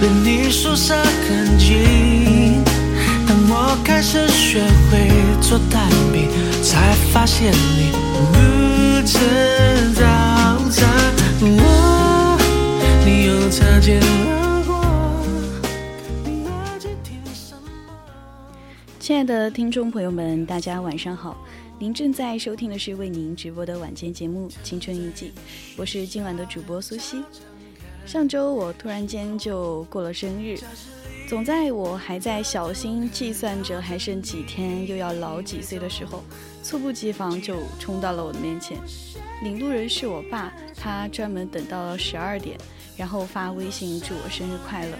离你宿舍很近。当我开始学会做蛋饼，才发现你不吃早餐。我，你又擦肩而过。亲爱的听众朋友们，大家晚上好！您正在收听的是为您直播的晚间节目《青春印记》，我是今晚的主播苏西。上周我突然间就过了生日，总在我还在小心计算着还剩几天又要老几岁的时候，猝不及防就冲到了我的面前。领路人是我爸，他专门等到了十二点，然后发微信祝我生日快乐。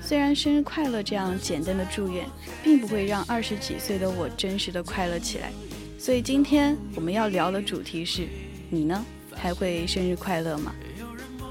虽然生日快乐这样简单的祝愿，并不会让二十几岁的我真实的快乐起来，所以今天我们要聊的主题是：你呢，还会生日快乐吗？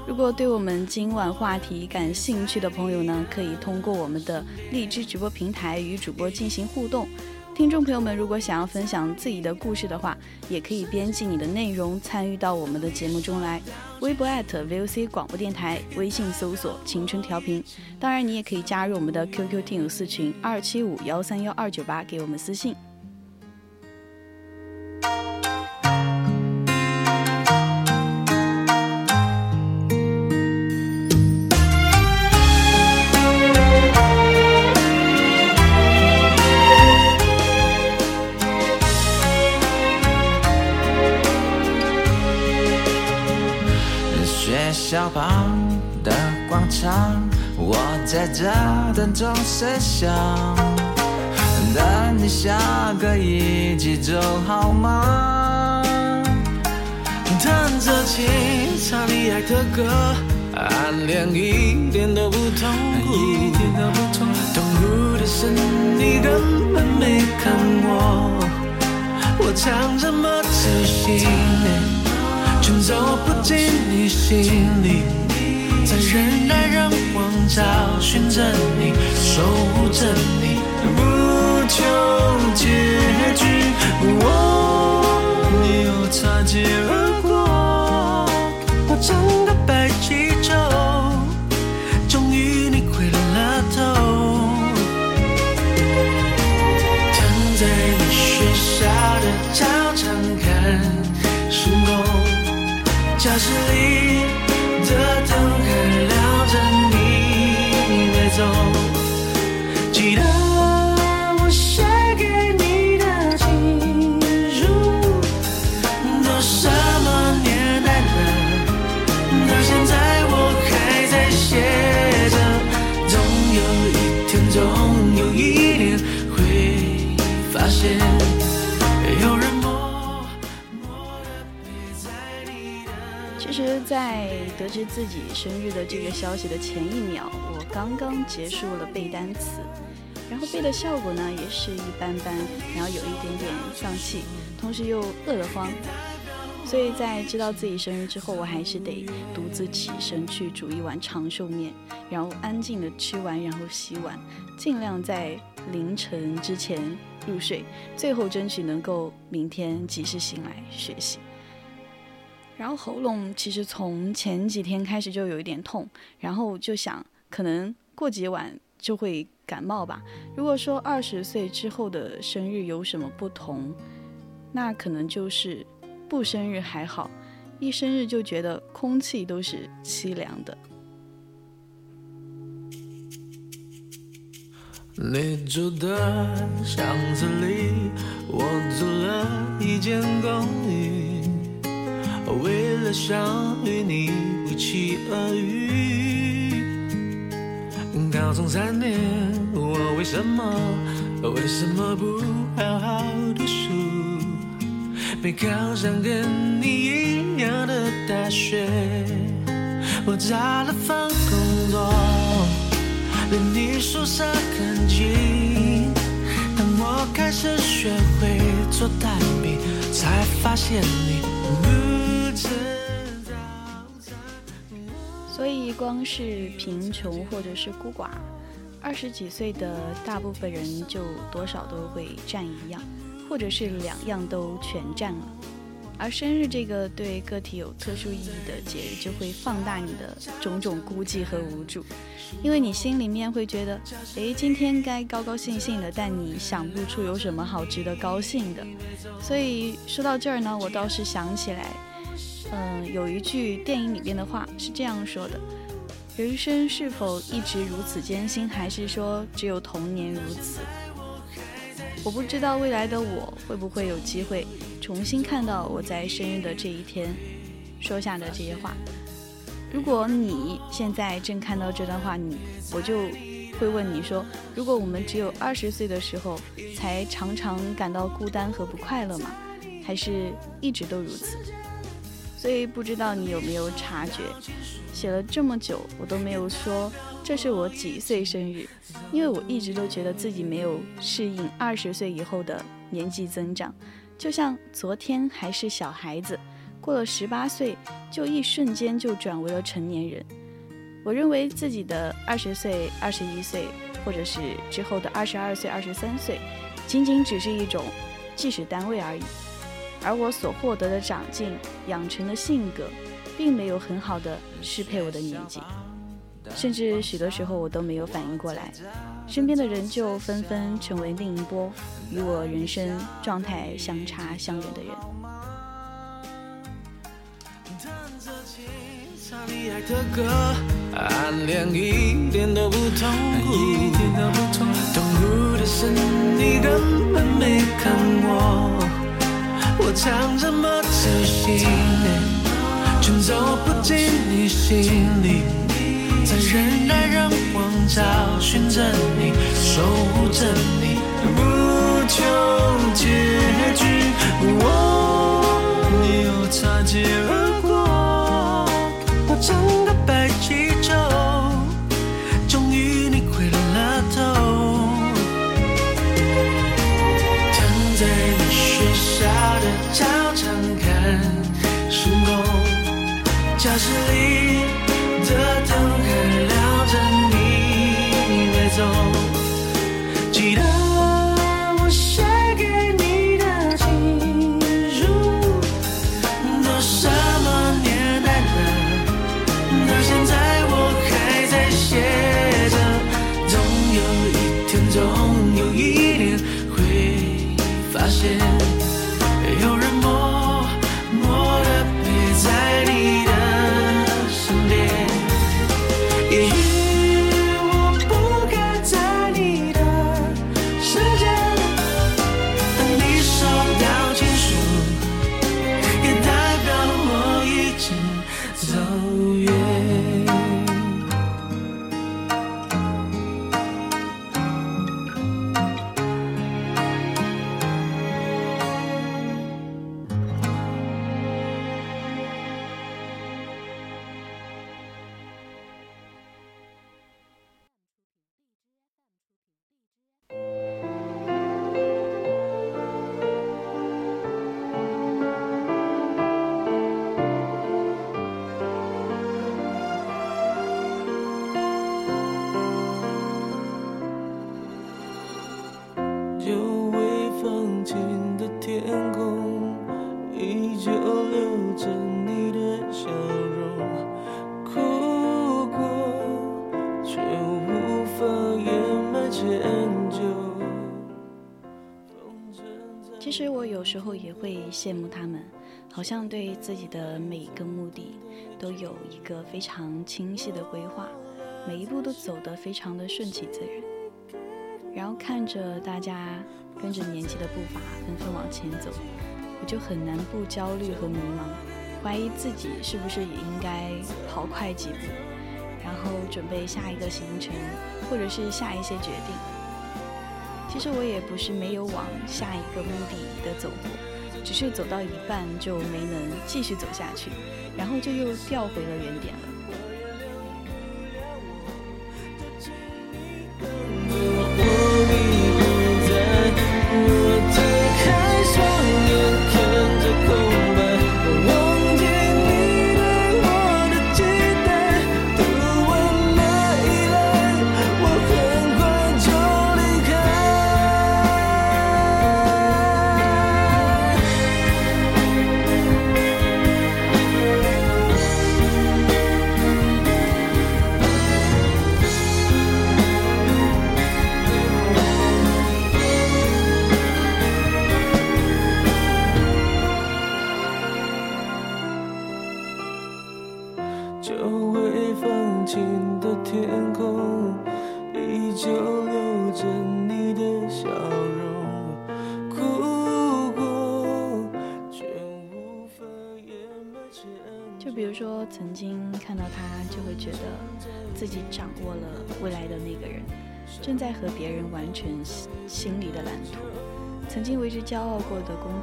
如果对我们今晚话题感兴趣的朋友呢，可以通过我们的荔枝直播平台与主播进行互动。听众朋友们，如果想要分享自己的故事的话，也可以编辑你的内容参与到我们的节目中来。微博 @VOC 广播电台，微信搜索“青春调频”。当然，你也可以加入我们的 QQ 听友四群二七五幺三幺二九八，给我们私信。广场，我在这等钟声响，等你下课一起走好吗？弹着琴，唱你爱的歌，暗恋一点都不痛苦，痛苦的是你根本没看我，我唱这么自信。却走不进你心里，在人来人往找寻着你，守护着你，不求结局。你又擦肩而过，我整个白气球，终于你回了头，躺在你学校的操场看星空。教室里得知自己生日的这个消息的前一秒，我刚刚结束了背单词，然后背的效果呢也是一般般，然后有一点点丧气，同时又饿得慌，所以在知道自己生日之后，我还是得独自起身去煮一碗长寿面，然后安静的吃完，然后洗碗，尽量在凌晨之前入睡，最后争取能够明天及时醒来学习。然后喉咙其实从前几天开始就有一点痛然后就想可能过几晚就会感冒吧。如果说二十岁之后的生日有什么不同那可能就是不生日还好一生日就觉得空气都是凄凉的。你住的巷子里我租了一间公寓。为了想与你不期而遇。高中三年，我为什么为什么不好好读书？没考上跟你一样的大学，我找了份工作。离你宿舍很近。当我开始学会做蛋饼，才发现你所以，光是贫穷或者是孤寡，二十几岁的大部分人就多少都会占一样，或者是两样都全占了。而生日这个对个体有特殊意义的节日，就会放大你的种种孤寂和无助，因为你心里面会觉得，诶，今天该高高兴兴的，但你想不出有什么好值得高兴的。所以说到这儿呢，我倒是想起来，嗯，有一句电影里边的话是这样说的：人生是否一直如此艰辛，还是说只有童年如此？我不知道未来的我会不会有机会。重新看到我在生日的这一天说下的这些话，如果你现在正看到这段话，你我就会问你说：如果我们只有二十岁的时候才常常感到孤单和不快乐吗？还是一直都如此？所以不知道你有没有察觉，写了这么久我都没有说这是我几岁生日，因为我一直都觉得自己没有适应二十岁以后的年纪增长。就像昨天还是小孩子，过了十八岁，就一瞬间就转为了成年人。我认为自己的二十岁、二十一岁，或者是之后的二十二岁、二十三岁，仅仅只是一种计时单位而已。而我所获得的长进、养成的性格，并没有很好的适配我的年纪，甚至许多时候我都没有反应过来。身边的人就纷纷成为另一波与我人生状态相差相远的人。暗恋一点都不痛苦，痛苦的是你根本没看我，我唱这么仔细，却走不进你心里。在人来人往找寻着你，守护着你，不求结局。我，你又擦肩而过，你没也会羡慕他们，好像对自己的每一个目的都有一个非常清晰的规划，每一步都走得非常的顺其自然。然后看着大家跟着年纪的步伐纷纷往前走，我就很难不焦虑和迷茫，怀疑自己是不是也应该跑快几步，然后准备下一个行程，或者是下一些决定。其实我也不是没有往下一个目的的走过，只是走到一半就没能继续走下去，然后就又掉回了原点了。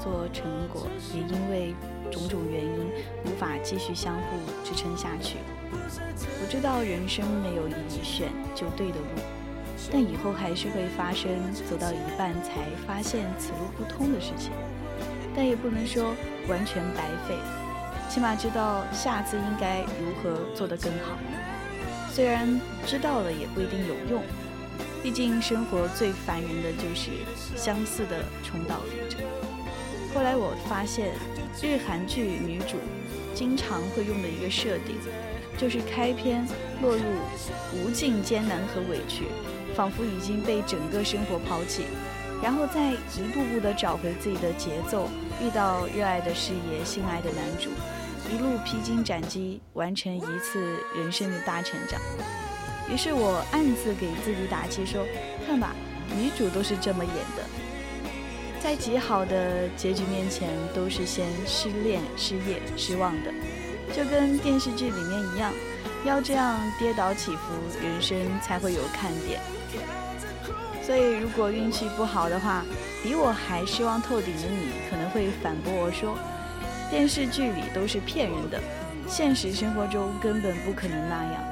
作成果，也因为种种原因无法继续相互支撑下去。我知道人生没有一选就对的路，但以后还是会发生走到一半才发现此路不通的事情，但也不能说完全白费。起码知道下次应该如何做得更好。虽然知道了也不一定有用，毕竟生活最烦人的就是相似的重蹈覆辙。后来我发现，日韩剧女主经常会用的一个设定，就是开篇落入无尽艰难和委屈，仿佛已经被整个生活抛弃，然后再一步步的找回自己的节奏，遇到热爱的事业、心爱的男主。一路披荆斩棘，完成一次人生的大成长。于是我暗自给自己打气，说：“看吧，女主都是这么演的，在极好的结局面前，都是先失恋、失业、失望的，就跟电视剧里面一样，要这样跌倒起伏，人生才会有看点。所以，如果运气不好的话，比我还失望透顶的你，可能会反驳我说。”电视剧里都是骗人的，现实生活中根本不可能那样。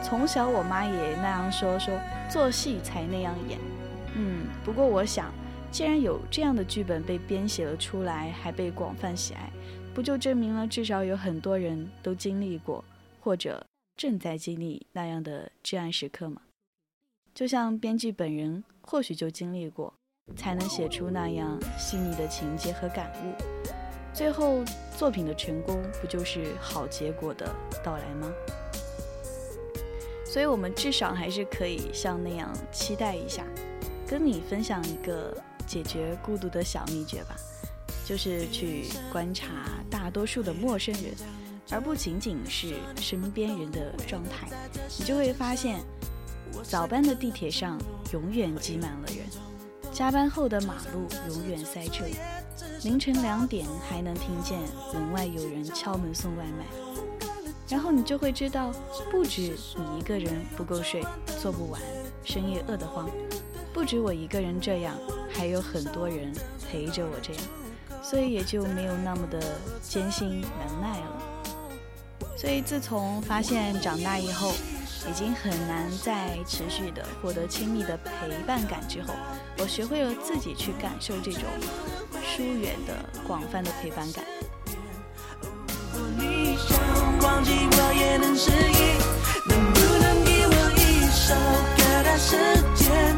从小我妈也那样说，说做戏才那样演。嗯，不过我想，既然有这样的剧本被编写了出来，还被广泛喜爱，不就证明了至少有很多人都经历过，或者正在经历那样的至暗时刻吗？就像编剧本人或许就经历过，才能写出那样细腻的情节和感悟。最后作品的成功，不就是好结果的到来吗？所以，我们至少还是可以像那样期待一下。跟你分享一个解决孤独的小秘诀吧，就是去观察大多数的陌生人，而不仅仅是身边人的状态，你就会发现，早班的地铁上永远挤满了人，加班后的马路永远塞车。凌晨两点还能听见门外有人敲门送外卖，然后你就会知道，不止你一个人不够睡，做不完，深夜饿得慌，不止我一个人这样，还有很多人陪着我这样，所以也就没有那么的艰辛难耐了。所以自从发现长大以后，已经很难再持续的获得亲密的陪伴感之后，我学会了自己去感受这种疏远的广泛的陪伴感。忘记我也能适应，能不能给我一首？时间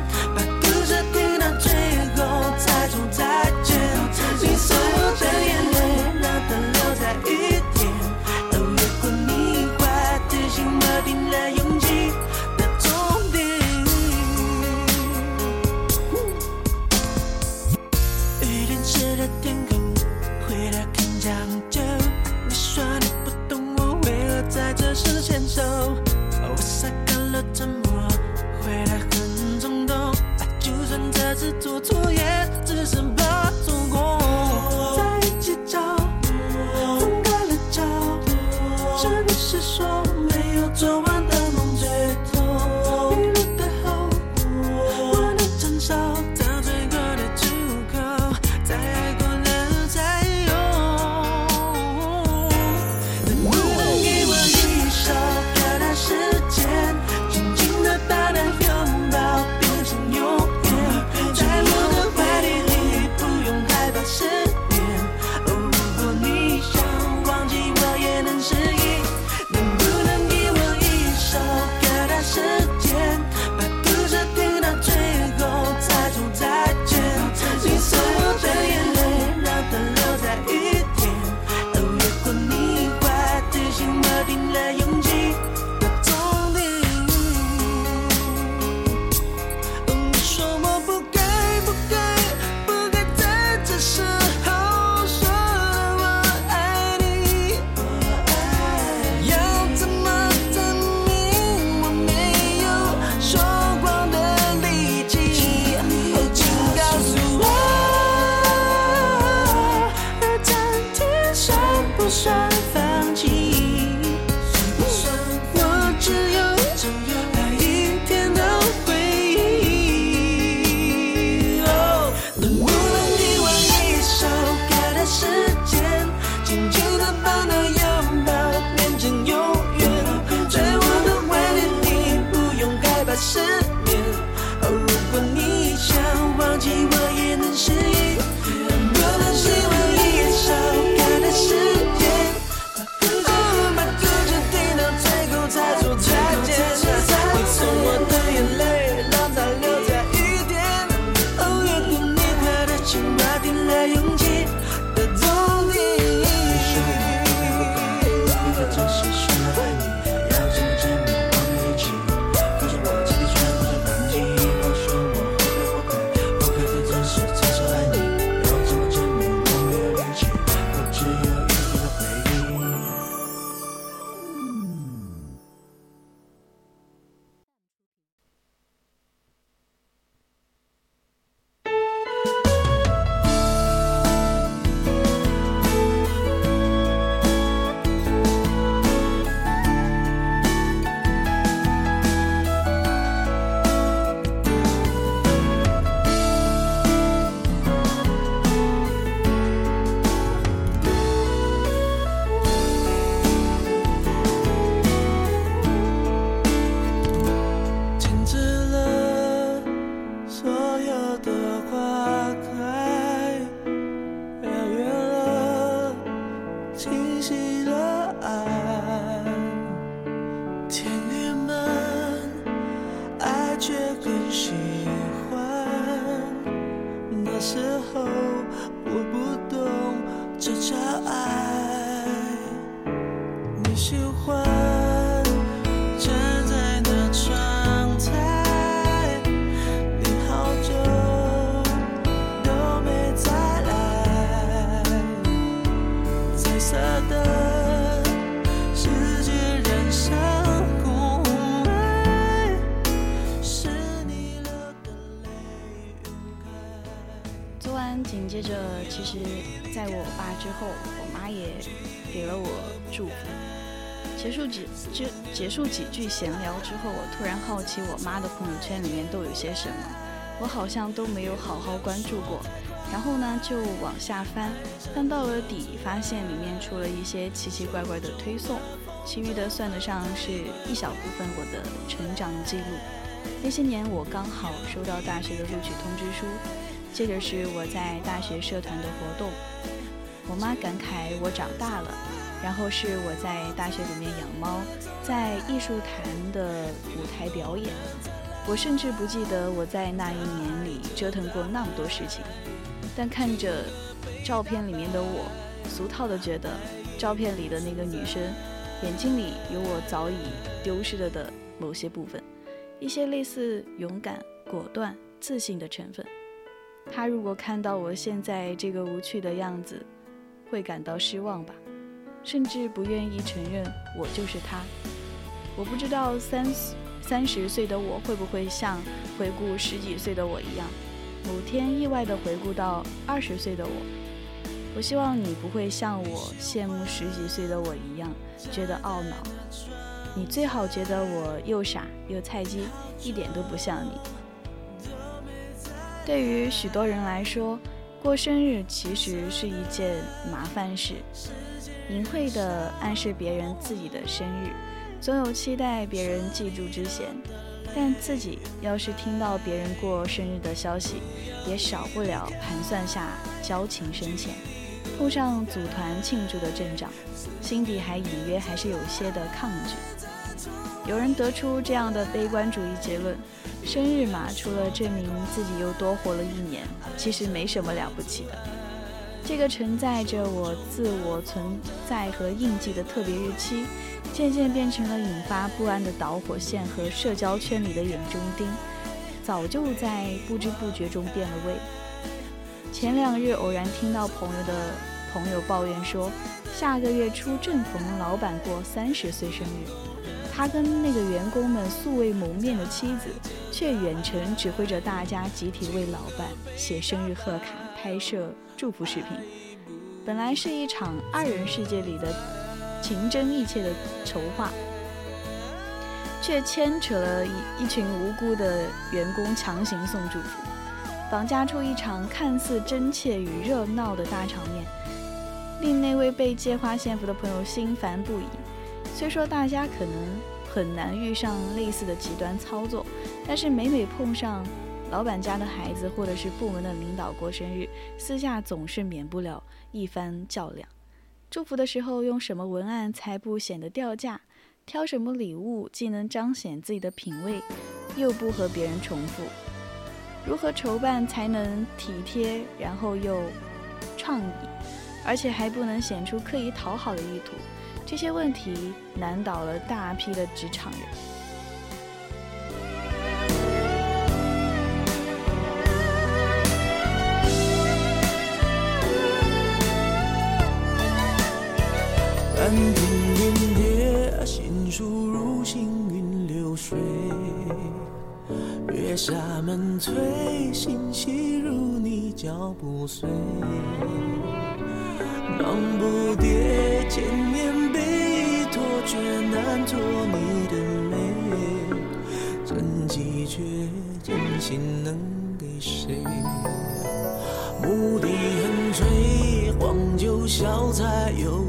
结束几就结束几句闲聊之后，我突然好奇我妈的朋友圈里面都有些什么，我好像都没有好好关注过。然后呢，就往下翻，翻到了底，发现里面出了一些奇奇怪怪的推送，其余的算得上是一小部分我的成长记录。那些年，我刚好收到大学的录取通知书，接着是我在大学社团的活动，我妈感慨我长大了。然后是我在大学里面养猫，在艺术坛的舞台表演。我甚至不记得我在那一年里折腾过那么多事情，但看着照片里面的我，俗套的觉得照片里的那个女生眼睛里有我早已丢失了的某些部分，一些类似勇敢、果断、自信的成分。她如果看到我现在这个无趣的样子，会感到失望吧。甚至不愿意承认我就是他。我不知道三三十岁的我会不会像回顾十几岁的我一样，某天意外的回顾到二十岁的我。我希望你不会像我羡慕十几岁的我一样觉得懊恼。你最好觉得我又傻又菜鸡，一点都不像你。对于许多人来说，过生日其实是一件麻烦事，隐晦地暗示别人自己的生日，总有期待别人记住之嫌。但自己要是听到别人过生日的消息，也少不了盘算下交情深浅，碰上组团庆祝的阵仗，心底还隐约还是有些的抗拒。有人得出这样的悲观主义结论：生日嘛，除了证明自己又多活了一年，其实没什么了不起的。这个承载着我自我存在和印记的特别日期。渐渐变成了引发不安的导火线和社交圈里的眼中钉，早就在不知不觉中变了味。前两日偶然听到朋友的朋友抱怨说，下个月初正逢老板过三十岁生日，他跟那个员工们素未谋面的妻子，却远程指挥着大家集体为老板写生日贺卡、拍摄祝福视频。本来是一场二人世界里的。情真意切的筹划，却牵扯了一一群无辜的员工强行送祝福，绑架出一场看似真切与热闹的大场面，令那位被借花献佛的朋友心烦不已。虽说大家可能很难遇上类似的极端操作，但是每每碰上老板家的孩子或者是部门的领导过生日，私下总是免不了一番较量。祝福的时候用什么文案才不显得掉价？挑什么礼物既能彰显自己的品味，又不和别人重复？如何筹办才能体贴，然后又创意，而且还不能显出刻意讨好的意图？这些问题难倒了大批的职场人。脚步碎。忙不迭，千年笔托，却难托你的美。真迹绝，真心能给谁？牧笛横吹，黄酒小菜又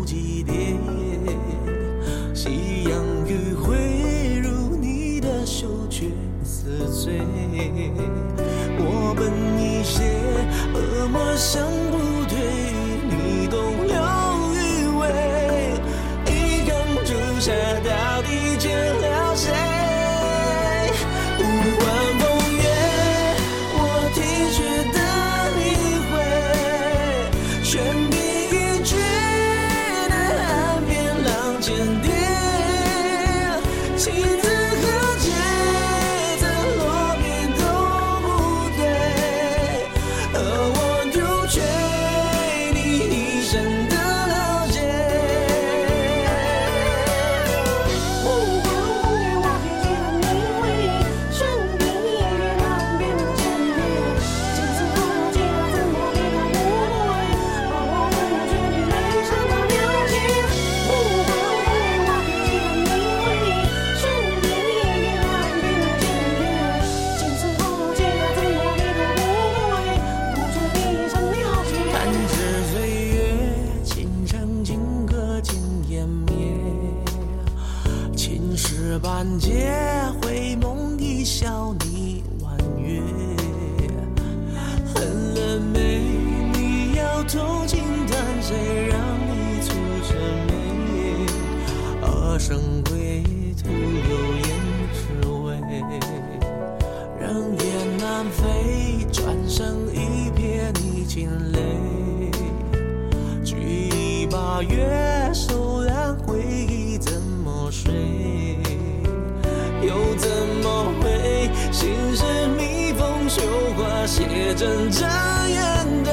又怎么会？心事密封，绣花鞋沾着眼泪。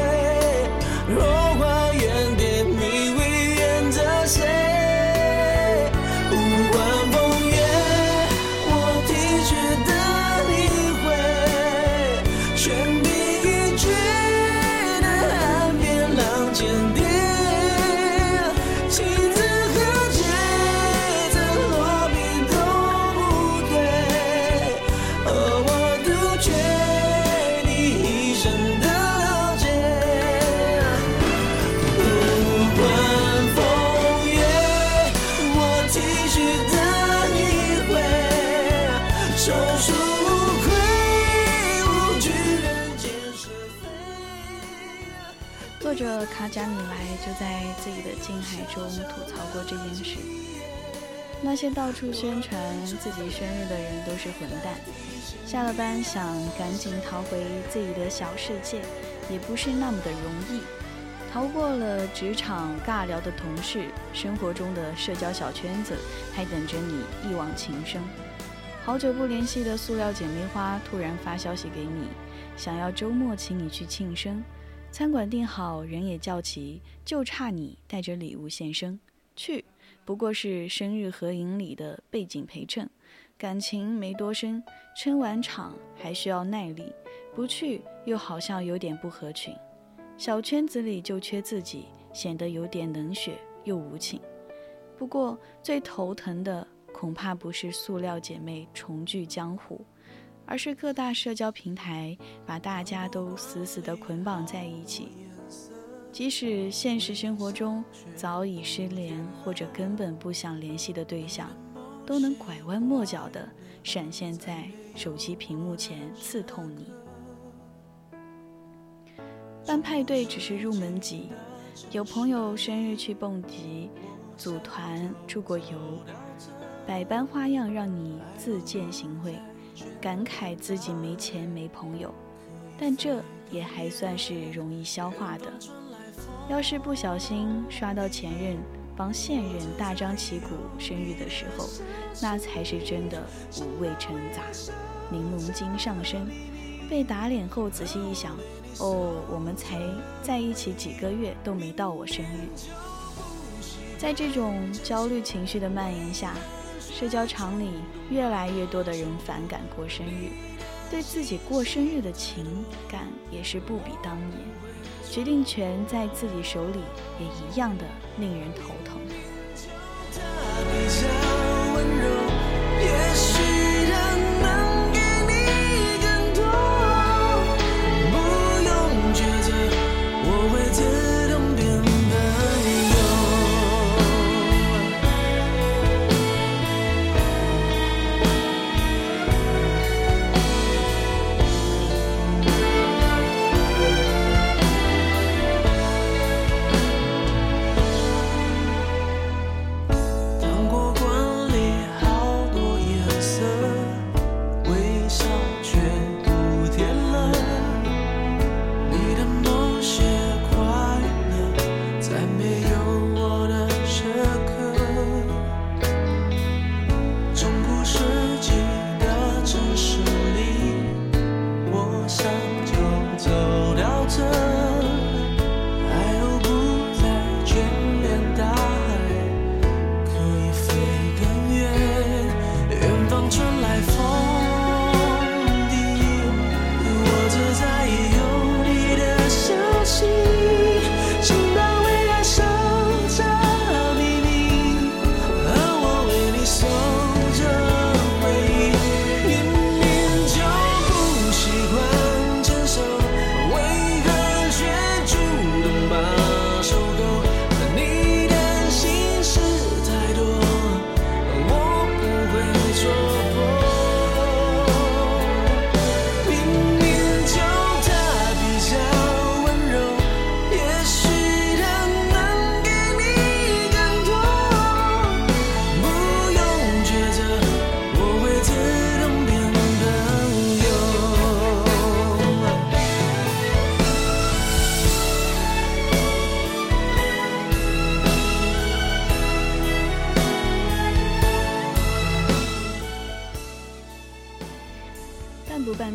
作者卡贾米莱就在自己的《静海》中吐槽过这件事。那些到处宣传自己生日的人都是混蛋，下了班想赶紧逃回自己的小世界，也不是那么的容易。逃过了职场尬聊的同事，生活中的社交小圈子还等着你一往情深。好久不联系的塑料姐妹花突然发消息给你，想要周末请你去庆生，餐馆订好，人也叫齐，就差你带着礼物现身去。不过是生日合影里的背景陪衬，感情没多深，撑完场还需要耐力，不去又好像有点不合群。小圈子里就缺自己，显得有点冷血又无情。不过最头疼的恐怕不是塑料姐妹重聚江湖，而是各大社交平台把大家都死死地捆绑在一起。即使现实生活中早已失联或者根本不想联系的对象，都能拐弯抹角地闪现在手机屏幕前刺痛你。办派对只是入门级，有朋友生日去蹦极，组团出国游，百般花样让你自荐行贿，感慨自己没钱没朋友，但这也还算是容易消化的。要是不小心刷到前任帮现任大张旗鼓生日的时候，那才是真的五味陈杂，柠檬精上身。被打脸后仔细一想，哦，我们才在一起几个月都没到我生日。在这种焦虑情绪的蔓延下，社交场里越来越多的人反感过生日，对自己过生日的情感也是不比当年。决定权在自己手里，也一样的令人头疼。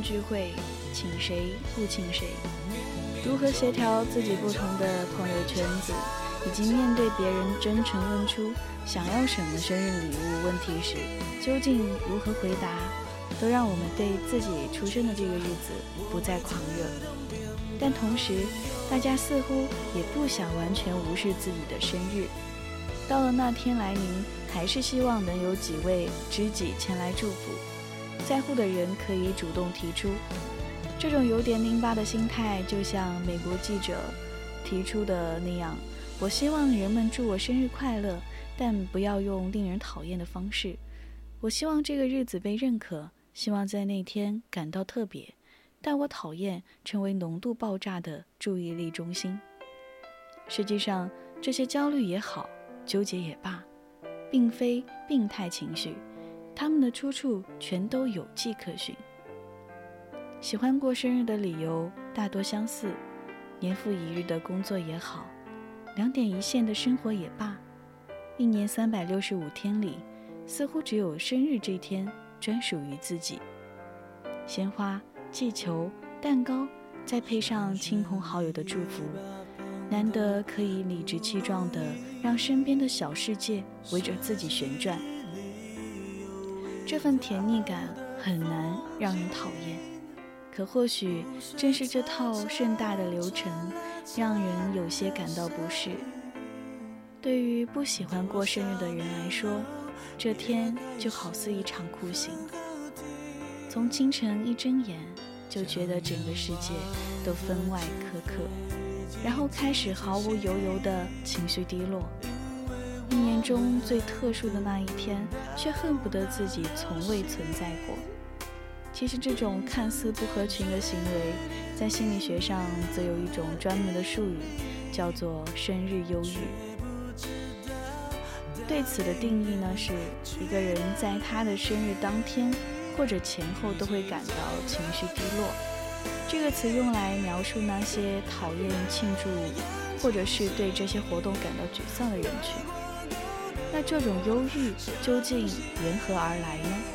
聚会，请谁不请谁？如何协调自己不同的朋友圈子，以及面对别人真诚问出想要什么生日礼物问题时，究竟如何回答，都让我们对自己出生的这个日子不再狂热。但同时，大家似乎也不想完全无视自己的生日。到了那天来临，还是希望能有几位知己前来祝福。在乎的人可以主动提出，这种有点拧巴的心态，就像美国记者提出的那样：我希望人们祝我生日快乐，但不要用令人讨厌的方式。我希望这个日子被认可，希望在那天感到特别，但我讨厌成为浓度爆炸的注意力中心。实际上，这些焦虑也好，纠结也罢，并非病态情绪，他们的出处全都有迹可循。喜欢过生日的理由大多相似，年复一日的工作也好，两点一线的生活也罢，一年三百六十五天里，似乎只有生日这天专属于自己。鲜花、气球、蛋糕，再配上亲朋好友的祝福，难得可以理直气壮地让身边的小世界围着自己旋转。这份甜腻感很难让人讨厌。可或许正是这套盛大的流程，让人有些感到不适。对于不喜欢过生日的人来说，这天就好似一场酷刑。从清晨一睁眼，就觉得整个世界都分外苛刻，然后开始毫无由由的情绪低落。一年中最特殊的那一天，却恨不得自己从未存在过。其实，这种看似不合群的行为，在心理学上则有一种专门的术语，叫做“生日忧郁”。对此的定义呢，是一个人在他的生日当天或者前后都会感到情绪低落。这个词用来描述那些讨厌庆祝，或者是对这些活动感到沮丧的人群。那这种忧郁究竟缘何而来呢？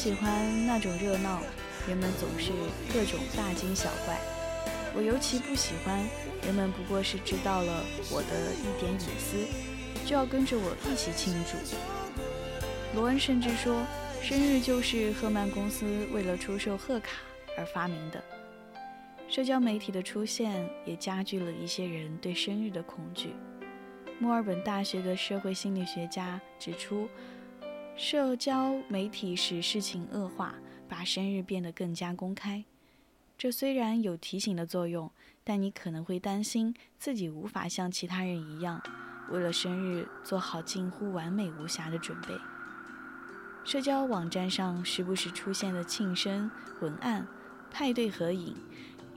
喜欢那种热闹，人们总是各种大惊小怪。我尤其不喜欢人们不过是知道了我的一点隐私，就要跟着我一起庆祝。罗恩甚至说，生日就是赫曼公司为了出售贺卡而发明的。社交媒体的出现也加剧了一些人对生日的恐惧。墨尔本大学的社会心理学家指出，社交媒体使事情恶化，把生日变得更加公开。这虽然有提醒的作用，但你可能会担心自己无法像其他人一样，为了生日做好近乎完美无瑕的准备。社交网站上时不时出现的庆生文案、派对合影。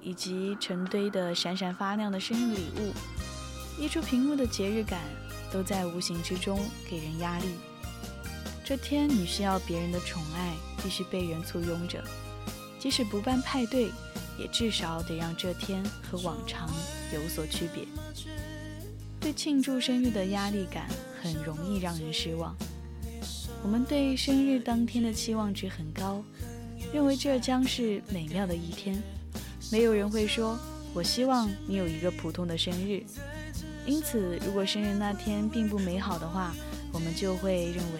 以及成堆的闪闪发亮的生日礼物，溢出屏幕的节日感，都在无形之中给人压力。这天你需要别人的宠爱，必须被人簇拥着，即使不办派对，也至少得让这天和往常有所区别。对庆祝生日的压力感很容易让人失望。我们对生日当天的期望值很高，认为这将是美妙的一天。没有人会说：“我希望你有一个普通的生日。”因此，如果生日那天并不美好的话，我们就会认为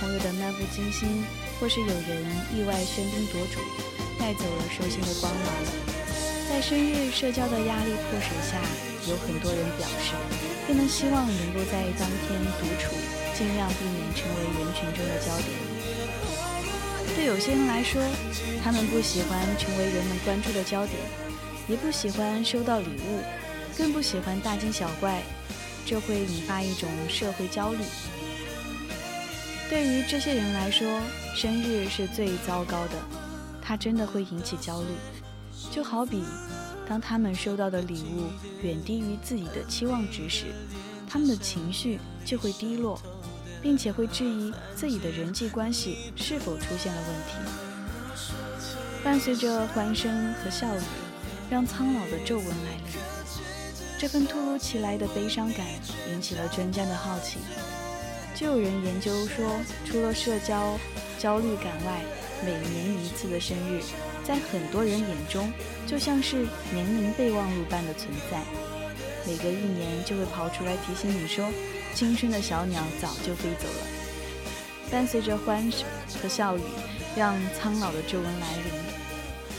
朋友的漫不经心，或是有人意外喧宾夺主，带走了寿星的光芒。在生日社交的压力迫使下，有很多人表示，更能希望能够在当天独处，尽量避免成为人群中的焦点。对有些人来说，他们不喜欢成为人们关注的焦点，也不喜欢收到礼物，更不喜欢大惊小怪，这会引发一种社会焦虑。对于这些人来说，生日是最糟糕的，它真的会引起焦虑。就好比，当他们收到的礼物远低于自己的期望值时，他们的情绪就会低落，并且会质疑自己的人际关系是否出现了问题。伴随着欢声和笑语，让苍老的皱纹来临。这份突如其来的悲伤感引起了专家的好奇。就有人研究说，除了社交焦虑感外，每年一次的生日，在很多人眼中就像是年龄备忘录般的存在。每隔一年就会跑出来提醒你说，青春的小鸟早就飞走了。伴随着欢声和笑语，让苍老的皱纹来临。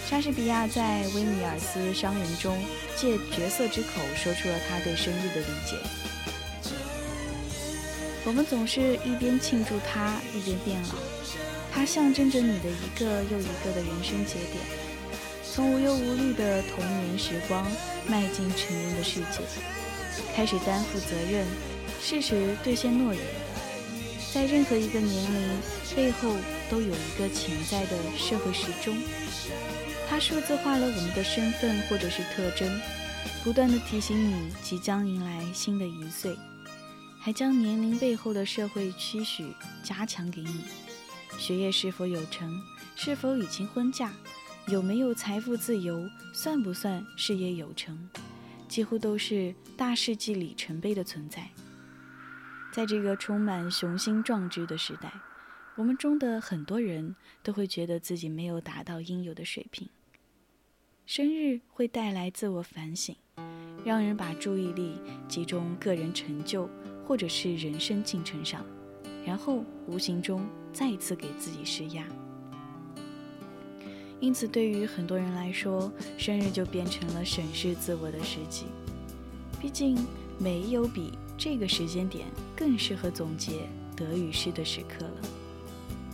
莎士比亚在《威尼尔斯商人》中，借角色之口说出了他对生日的理解。我们总是一边庆祝它，一边变老。它象征着你的一个又一个的人生节点，从无忧无虑的童年时光迈进成人的世界，开始担负责任，适时兑现诺言。在任何一个年龄背后，都有一个潜在的社会时钟，它数字化了我们的身份或者是特征，不断的提醒你即将迎来新的一岁。还将年龄背后的社会期许加强给你：学业是否有成，是否已经婚嫁，有没有财富自由，算不算事业有成，几乎都是大事记里程碑的存在。在这个充满雄心壮志的时代，我们中的很多人都会觉得自己没有达到应有的水平。生日会带来自我反省，让人把注意力集中个人成就。或者是人生进程上，然后无形中再一次给自己施压。因此，对于很多人来说，生日就变成了审视自我的时机。毕竟，没有比这个时间点更适合总结得与失的时刻了。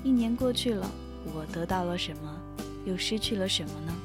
一年过去了，我得到了什么，又失去了什么呢？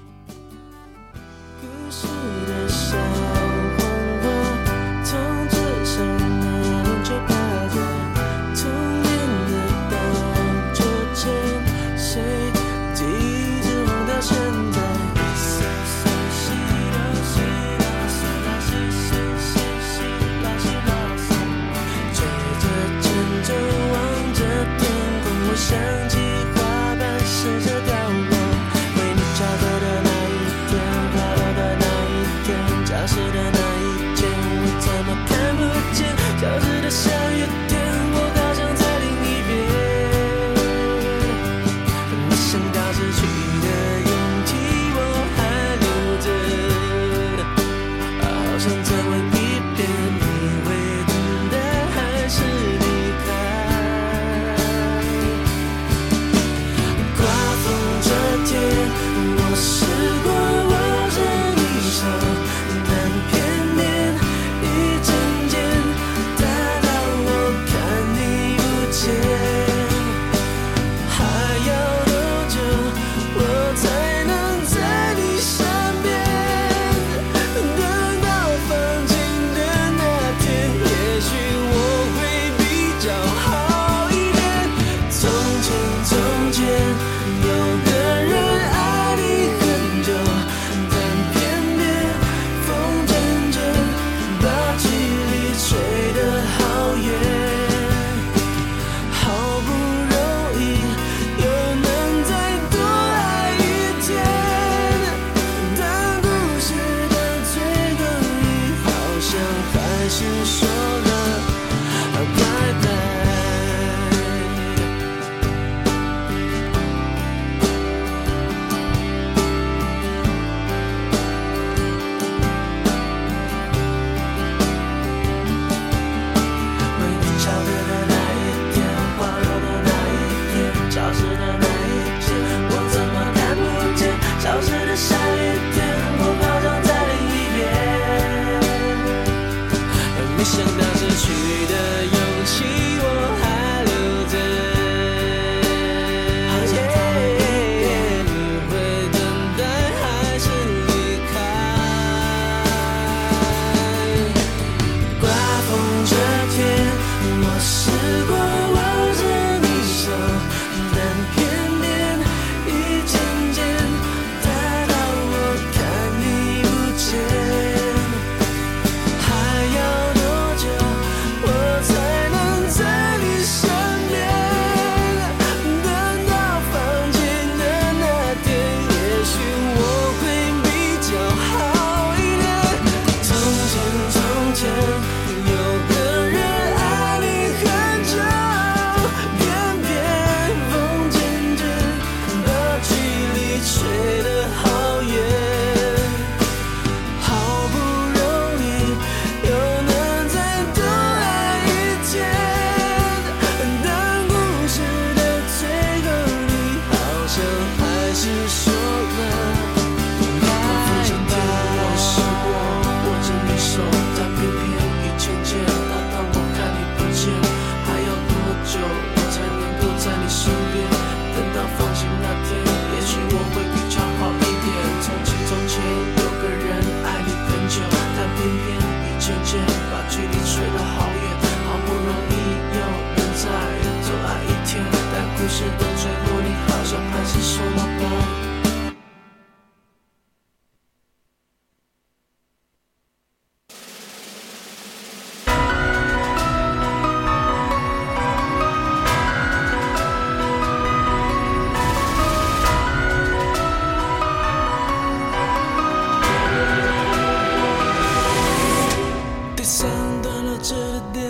折的点，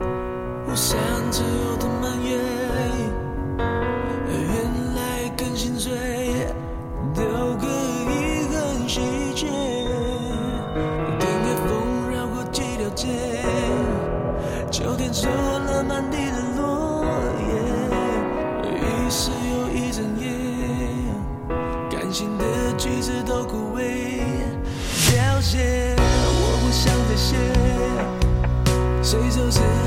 我想自由的蔓延。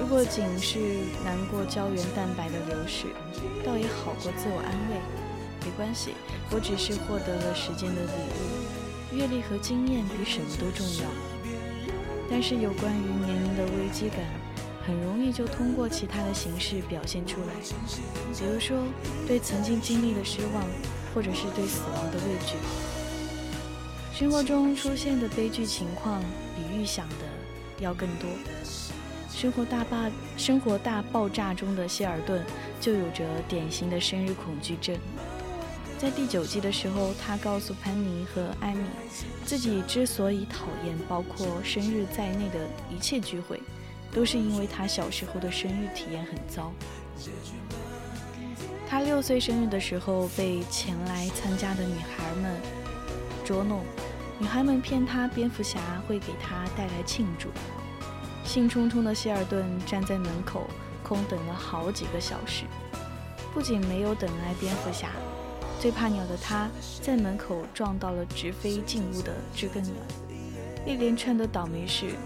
如果仅是难过胶原蛋白的流逝，倒也好过自我安慰。没关系，我只是获得了时间的礼物，阅历和经验比什么都重要。但是有关于年龄的危机感，很容易就通过其他的形式表现出来，比如说对曾经经历的失望，或者是对死亡的畏惧。生活中出现的悲剧情况比预想的要更多。生活大爆生活大爆炸中的谢尔顿就有着典型的生日恐惧症。在第九季的时候，他告诉潘妮和艾米，自己之所以讨厌包括生日在内的一切聚会，都是因为他小时候的生日体验很糟。他六岁生日的时候，被前来参加的女孩们捉弄。女孩们骗他，蝙蝠侠会给他带来庆祝。兴冲冲的希尔顿站在门口，空等了好几个小时。不仅没有等来蝙蝠侠，最怕鸟的他在门口撞到了直飞进屋的知更鸟。一连串的倒霉事，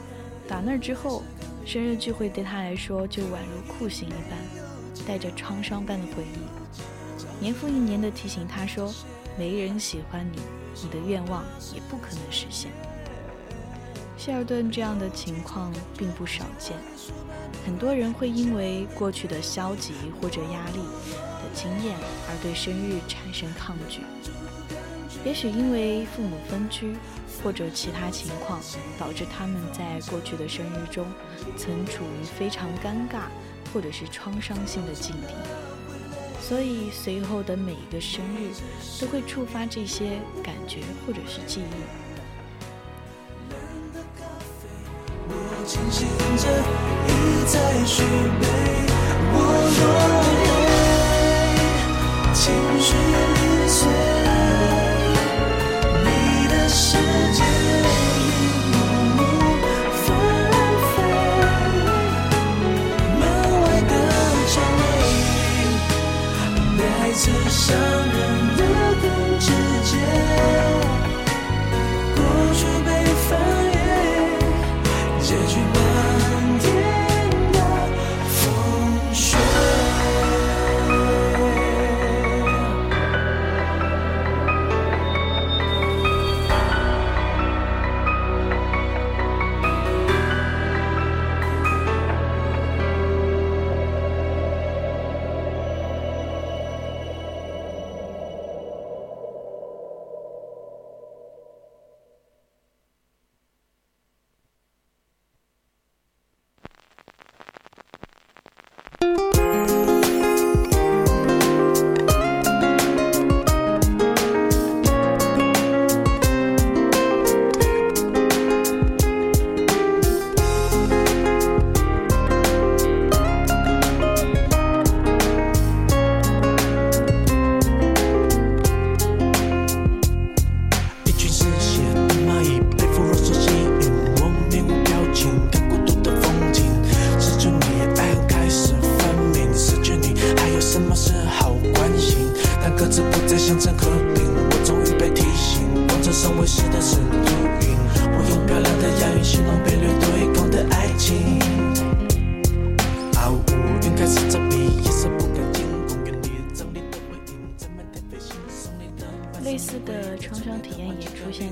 打那之后，生日聚会对他来说就宛如酷刑一般，带着创伤般的回忆。年复一年的提醒他说：“没人喜欢你。”你的愿望也不可能实现。希尔顿这样的情况并不少见，很多人会因为过去的消极或者压力的经验而对生日产生抗拒。也许因为父母分居或者其他情况，导致他们在过去的生日中曾处于非常尴尬或者是创伤性的境地，所以随后的每一个生日都会触发这些感觉或者是记忆。清醒着一再续杯我落泪情绪零碎你的世界一幕幕纷飞门外的蔷薇带刺伤人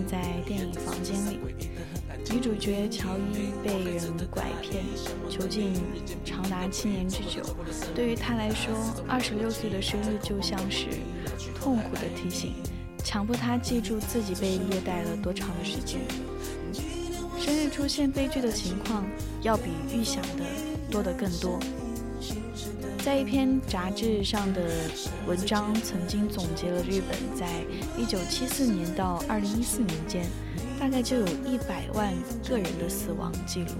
在电影《房间里》，女主角乔伊被人拐骗，囚禁长达七年之久，对于她来说，二十六岁的生日就像是痛苦的提醒，强迫他记住自己被虐待了多长的时间。生日出现悲剧的情况，要比预想的多得更多。在一篇杂志上的文章曾经总结了日本在一九七四年到二零一四年间，大概就有一百万个人的死亡记录。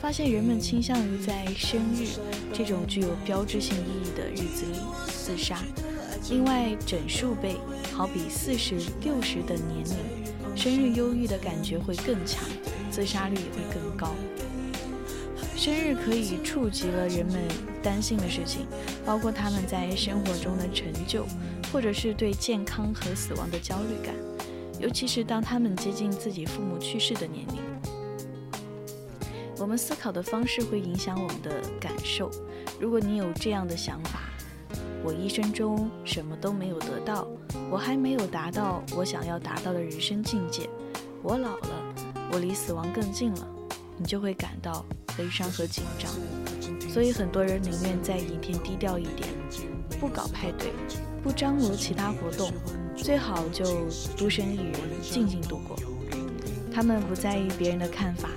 发现人们倾向于在生日这种具有标志性意义的日子里自杀。另外，整数倍，好比四十六十等年龄，生日忧郁的感觉会更强，自杀率也会更高。生日可以触及了人们担心的事情，包括他们在生活中的成就，或者是对健康和死亡的焦虑感，尤其是当他们接近自己父母去世的年龄。我们思考的方式会影响我们的感受。如果你有这样的想法，我一生中什么都没有得到，我还没有达到我想要达到的人生境界，我老了，我离死亡更近了，你就会感到悲伤和紧张。所以很多人宁愿在一天低调一点，不搞派对，不张罗其他活动，最好就独身一人，静静度过。他们不在意别人的看法。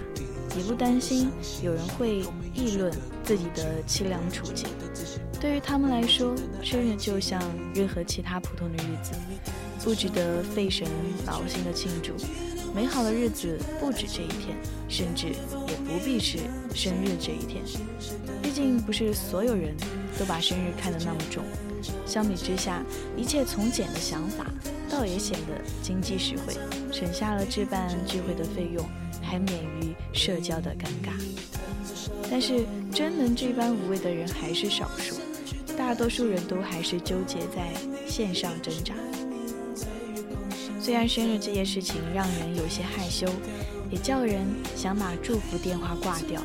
也不担心有人会议论自己的凄凉处境。对于他们来说，生日就像任何其他普通的日子，不值得费神劳心的庆祝。美好的日子不止这一天，甚至也不必是生日这一天。毕竟不是所有人都把生日看得那么重。相比之下，一切从简的想法倒也显得经济实惠，省下了置办聚会的费用。还免于社交的尴尬，但是真能这般无畏的人还是少数，大多数人都还是纠结在线上挣扎。虽然生日这件事情让人有些害羞，也叫人想把祝福电话挂掉，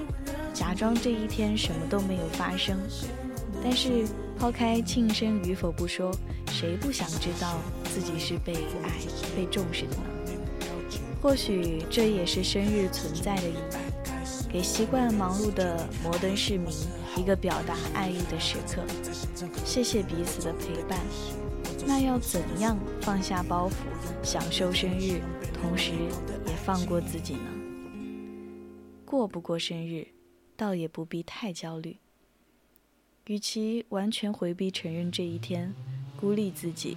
假装这一天什么都没有发生，但是抛开庆生与否不说，谁不想知道自己是被爱、被重视的呢？或许这也是生日存在的一半，给习惯忙碌的摩登市民一个表达爱意的时刻。谢谢彼此的陪伴。那要怎样放下包袱，享受生日，同时也放过自己呢？过不过生日，倒也不必太焦虑。与其完全回避承认这一天，孤立自己，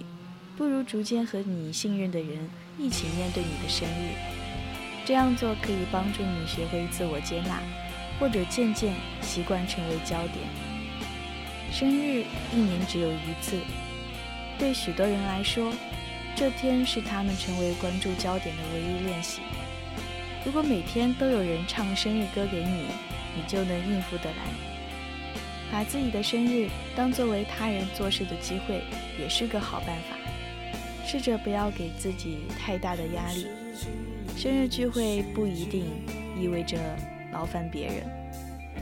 不如逐渐和你信任的人一起面对你的生日。这样做可以帮助你学会自我接纳，或者渐渐习惯成为焦点。生日一年只有一次，对许多人来说，这天是他们成为关注焦点的唯一练习。如果每天都有人唱生日歌给你，你就能应付得来。把自己的生日当作为他人做事的机会，也是个好办法。试着不要给自己太大的压力。生日聚会不一定意味着劳烦别人，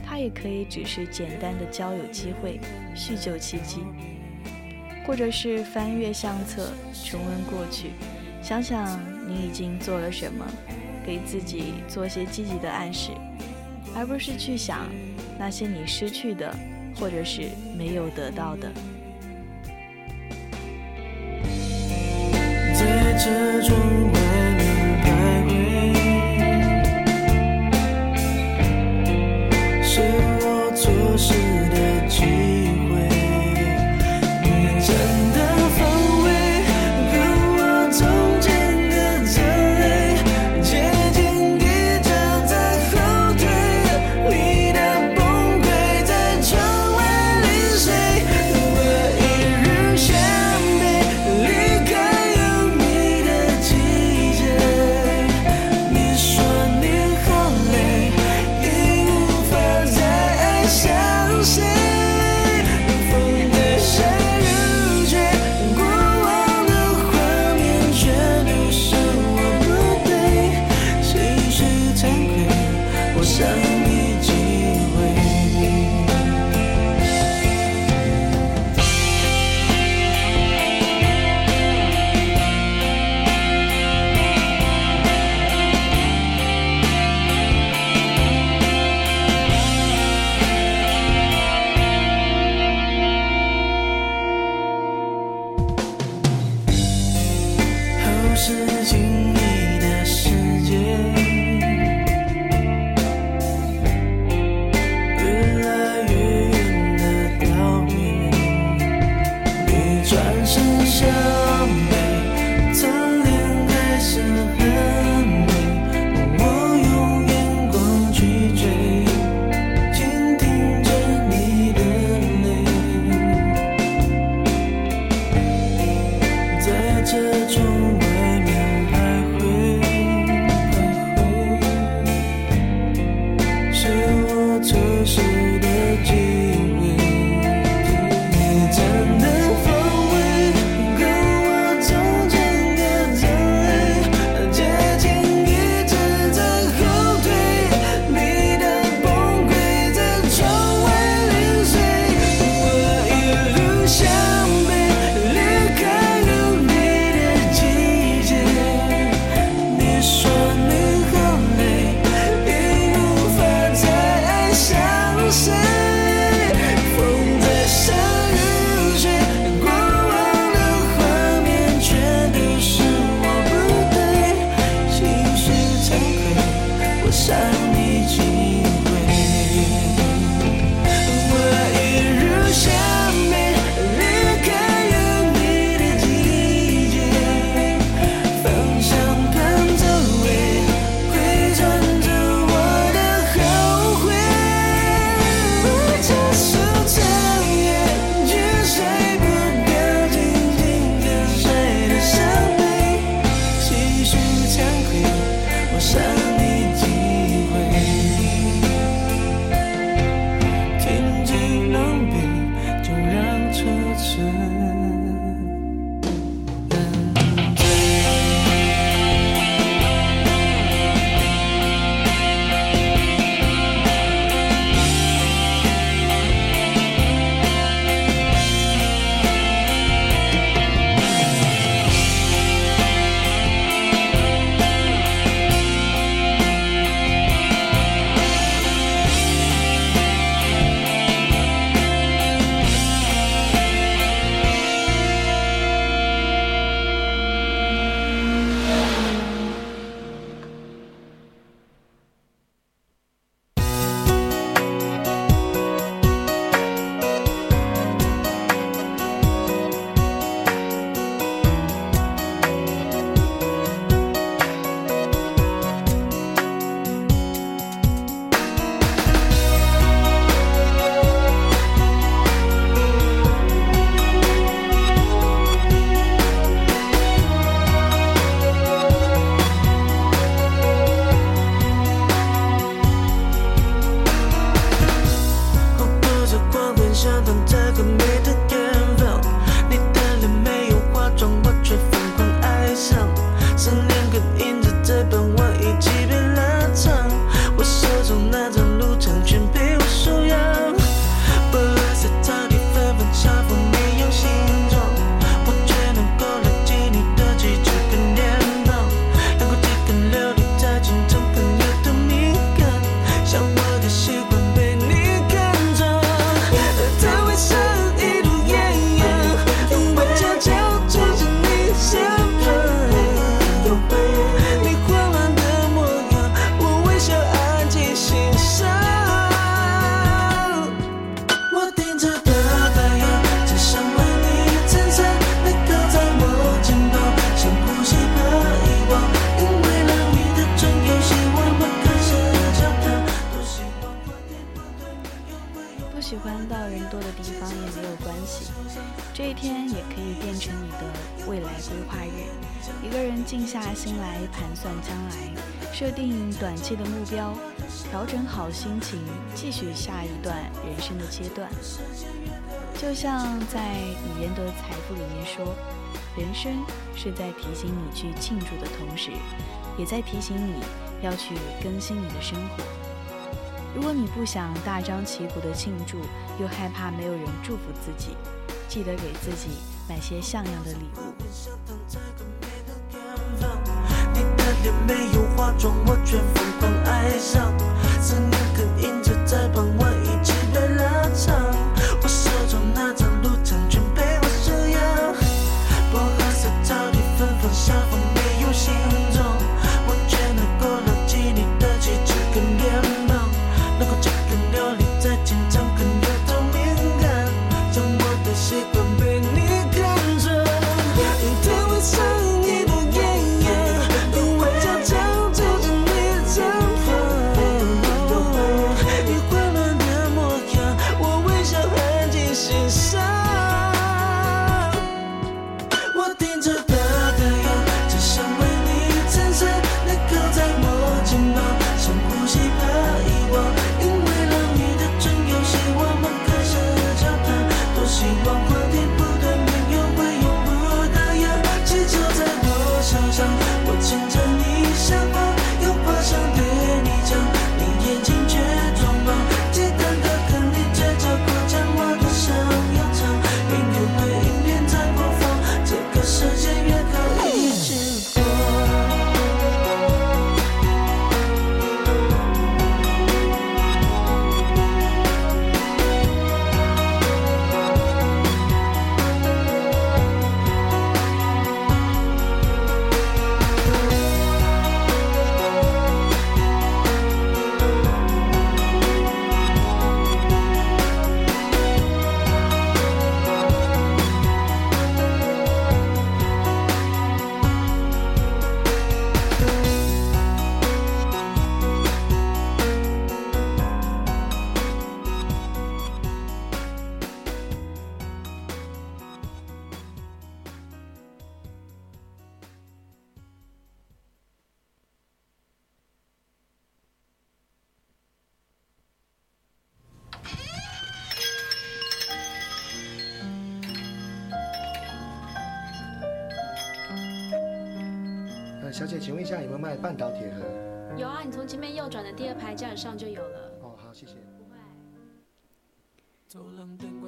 它也可以只是简单的交友机会、叙旧契机，或者是翻阅相册，重温过去，想想你已经做了什么，给自己做些积极的暗示，而不是去想那些你失去的。或者是没有得到的。在车窗阶段。就像在《语言的财富》里面说，人生是在提醒你去庆祝的同时，也在提醒你要去更新你的生活。如果你不想大张旗鼓的庆祝，又害怕没有人祝福自己，记得给自己买些像样的礼物。你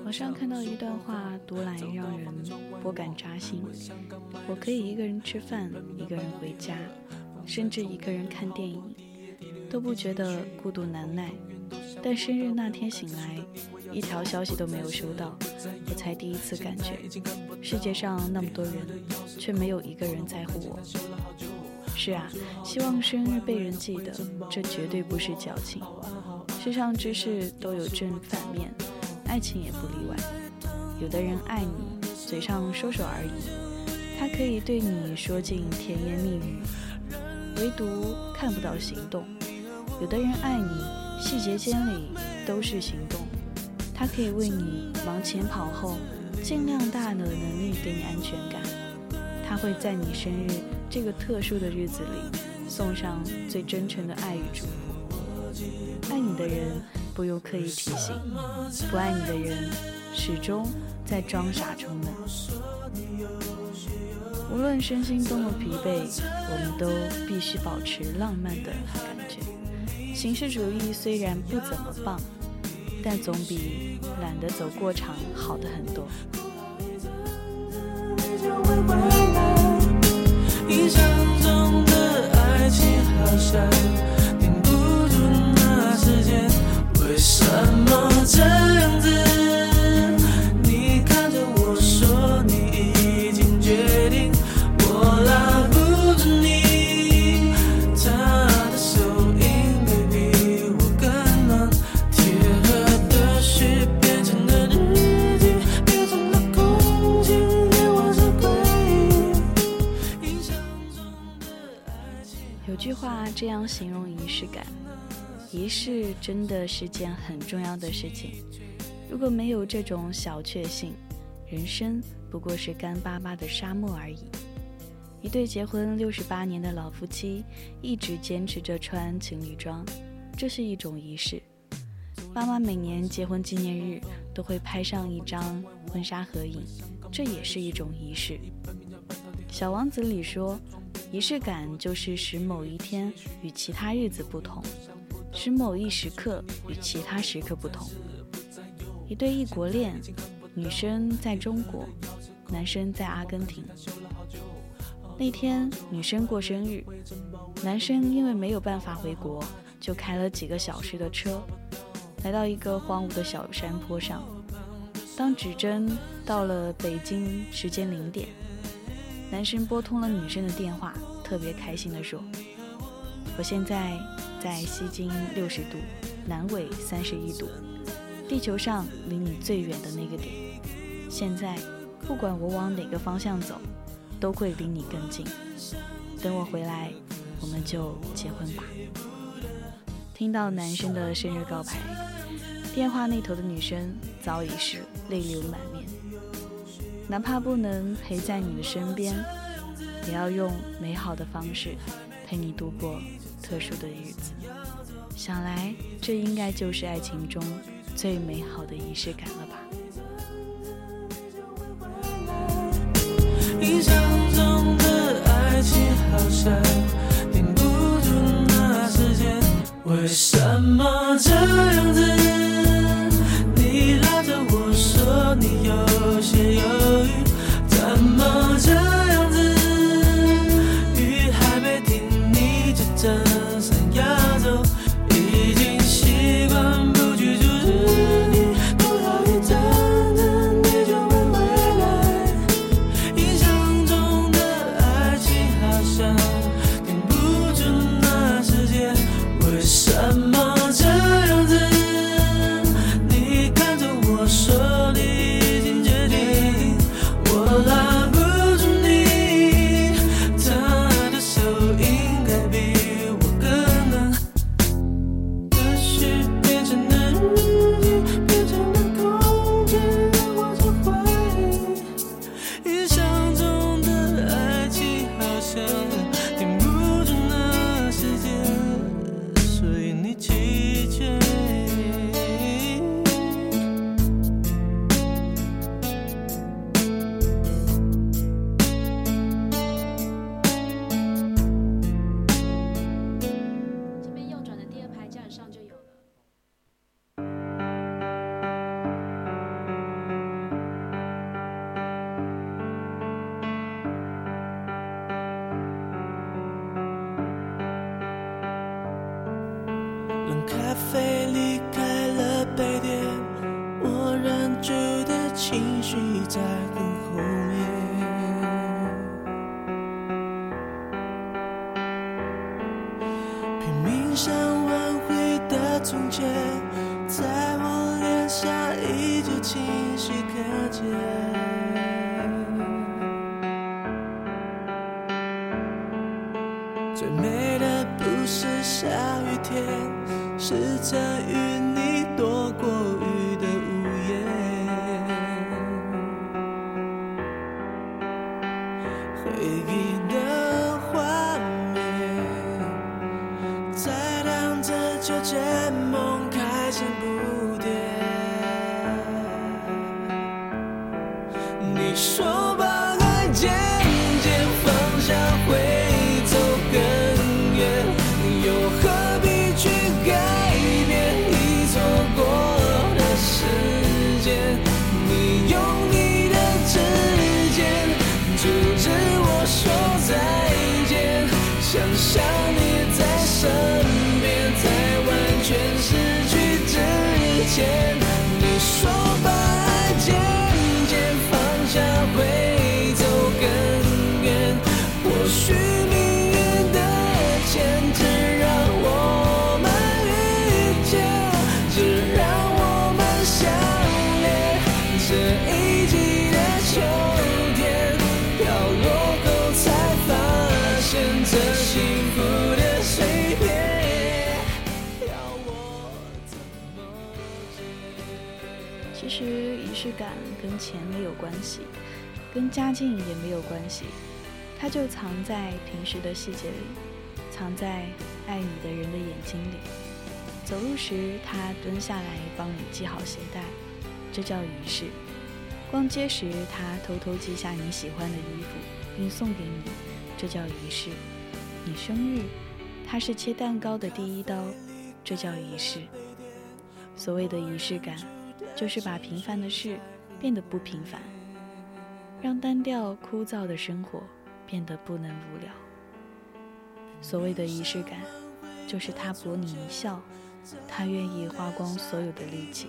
网上看到一段话，读来让人颇感扎心。我可以一个人吃饭，一个人回家，甚至一个人看电影，都不觉得孤独难耐。但生日那天醒来，一条消息都没有收到，我才第一次感觉，世界上那么多人，却没有一个人在乎我。是啊，希望生日被人记得，这绝对不是矫情。世上之事都有正反面，爱情也不例外。有的人爱你，嘴上说说而已，他可以对你说尽甜言蜜语，唯独看不到行动。有的人爱你，细节间里都是行动，他可以为你忙前跑后，尽量大的能力给你安全感。他会在你生日这个特殊的日子里，送上最真诚的爱与祝福。爱你的人不用刻意提醒，不爱你的人始终在装傻充愣。无论身心多么疲惫，我们都必须保持浪漫的感觉。形式主义虽然不怎么棒，但总比懒得走过场好的很多。这样形容仪式感：仪式真的是件很重要的事情。如果没有这种小确幸，人生不过是干巴巴的沙漠而已。一对结婚六十八年的老夫妻一直坚持着穿情侣装，这是一种仪式。妈妈每年结婚纪念日都会拍上一张婚纱合影，这也是一种仪式。小王子里说，仪式感就是使某一天与其他日子不同，使某一时刻与其他时刻不同。一对异国恋，女生在中国，男生在阿根廷。那天女生过生日，男生因为没有办法回国，就开了几个小时的车，来到一个荒芜的小山坡上。当指针到了北京时间零点，男生拨通了女生的电话，特别开心地说：“我现在在西经六十度，南纬三十一度，地球上离你最远的那个点。现在，不管我往哪个方向走。”都会离你更近。等我回来，我们就结婚吧。听到男生的生日告白，电话那头的女生早已是泪流满面。哪怕不能陪在你的身边，也要用美好的方式陪你度过特殊的日子。想来，这应该就是爱情中最美好的仪式感了吧。印象中的爱情好像停不住那时间，为什么这样子？家境也没有关系，它就藏在平时的细节里，藏在爱你的人的眼睛里。走路时，他蹲下来帮你系好鞋带，这叫仪式；逛街时，他偷偷记下你喜欢的衣服并送给你，这叫仪式；你生日，他是切蛋糕的第一刀，这叫仪式。所谓的仪式感。就是把平凡的事变得不平凡，让单调枯燥的生活变得不能无聊。所谓的仪式感，就是他博你一笑，他愿意花光所有的力气。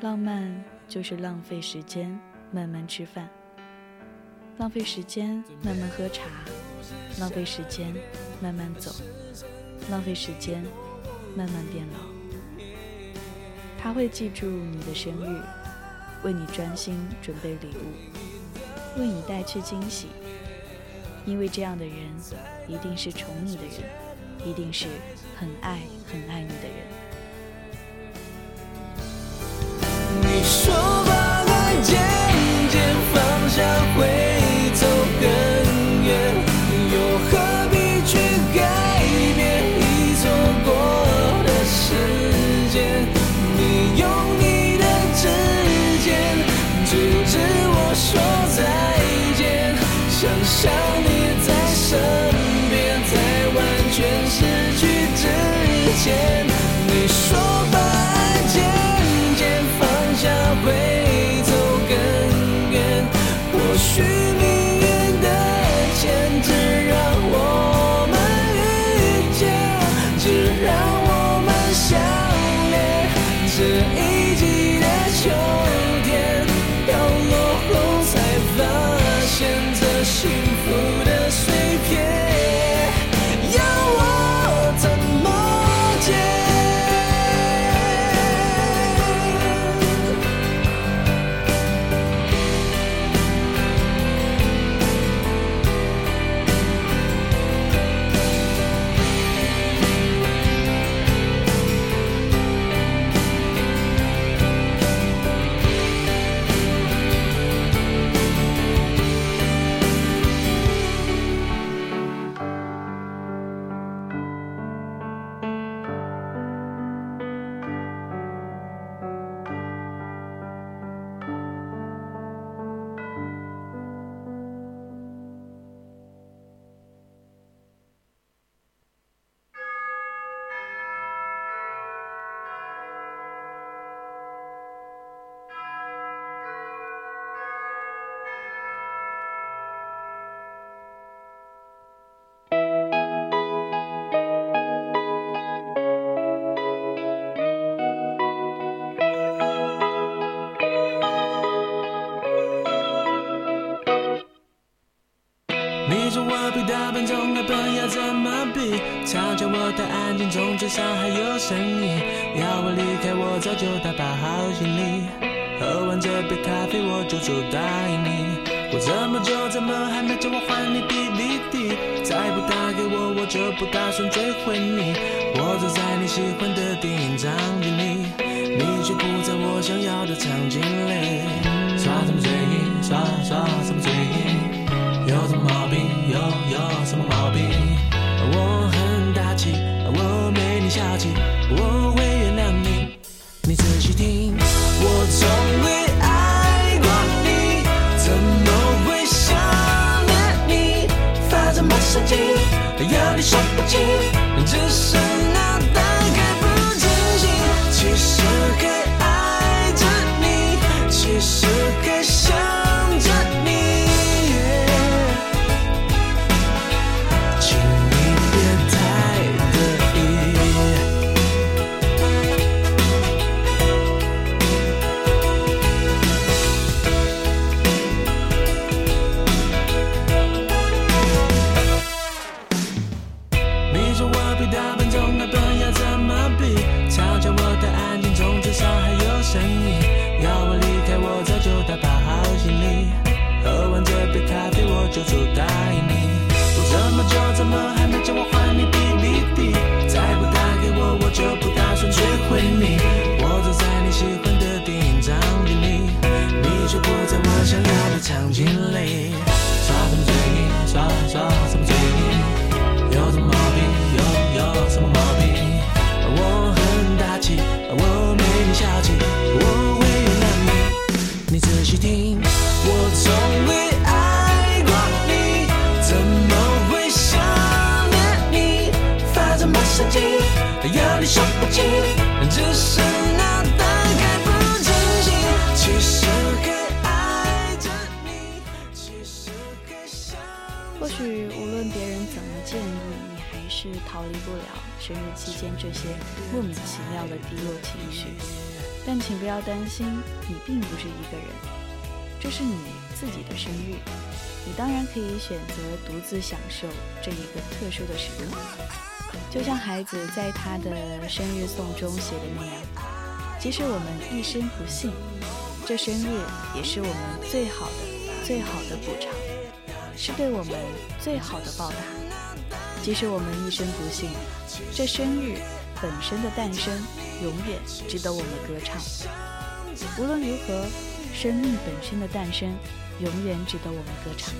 浪漫就是浪费时间慢慢吃饭，浪费时间慢慢喝茶，浪费时间慢慢走，浪费时间慢慢变老。他会记住你的生日，为你专心准备礼物，为你带去惊喜。因为这样的人，一定是宠你的人，一定是很爱很爱你的人。你说安静，中至少还有声音。要我离开，我早就打包好行李。喝完这杯咖啡，我就走答应你。我这么久，怎么还没叫我还你 DVD？再不打给我，我就不打算追回你。我坐在你喜欢的电影场景里，你却不在我想要的场景里。耍什么嘴硬？耍耍什么嘴硬？有什么毛病？有有什么或许无论别人怎么建议，你还是逃离不了生日期间这些莫名其妙的低落情绪。但请不要担心，你并不是一个人，这是你自己的生日，你当然可以选择独自享受这一个特殊的时刻。就像孩子在他的生日颂中写的那样，即使我们一生不幸，这生日也是我们最好的、最好的补偿，是对我们最好的报答。即使我们一生不幸，这生日本身的诞生永远值得我们歌唱。无论如何，生命本身的诞生永远值得我们歌唱。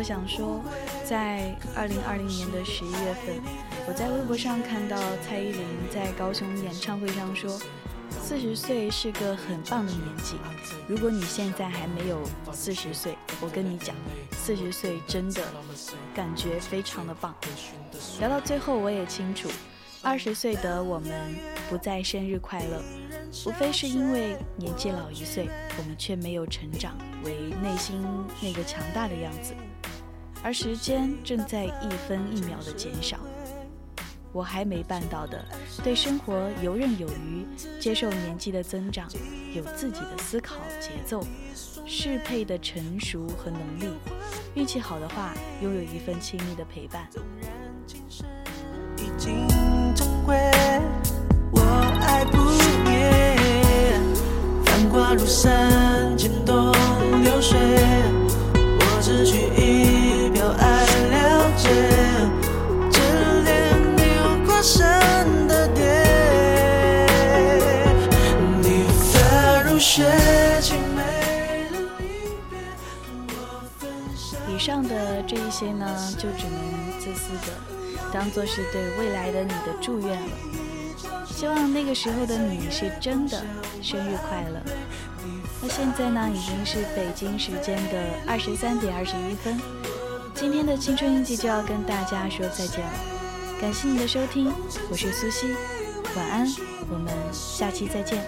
我想说，在二零二零年的十一月份，我在微博上看到蔡依林在高雄演唱会上说，四十岁是个很棒的年纪。如果你现在还没有四十岁，我跟你讲，四十岁真的感觉非常的棒。聊到最后，我也清楚，二十岁的我们不再生日快乐，无非是因为年纪老一岁，我们却没有成长为内心那个强大的样子，而时间正在一分一秒的减少。我还没办到的，对生活游刃有余，接受年纪的增长，有自己的思考节奏，适配的成熟和能力。运气好的话，拥有一份亲密的陪伴。我爱不灭。繁华如山，渐动流水，我只取一雪，凄美，以上的这一些呢，就只能自私的当做是对未来的你的祝愿了。希望那个时候的你是真的生日快乐。那现在呢，已经是北京时间的二十三点二十一分。今天的青春印记就要跟大家说再见了，感谢你的收听，我是苏西，晚安，我们下期再见。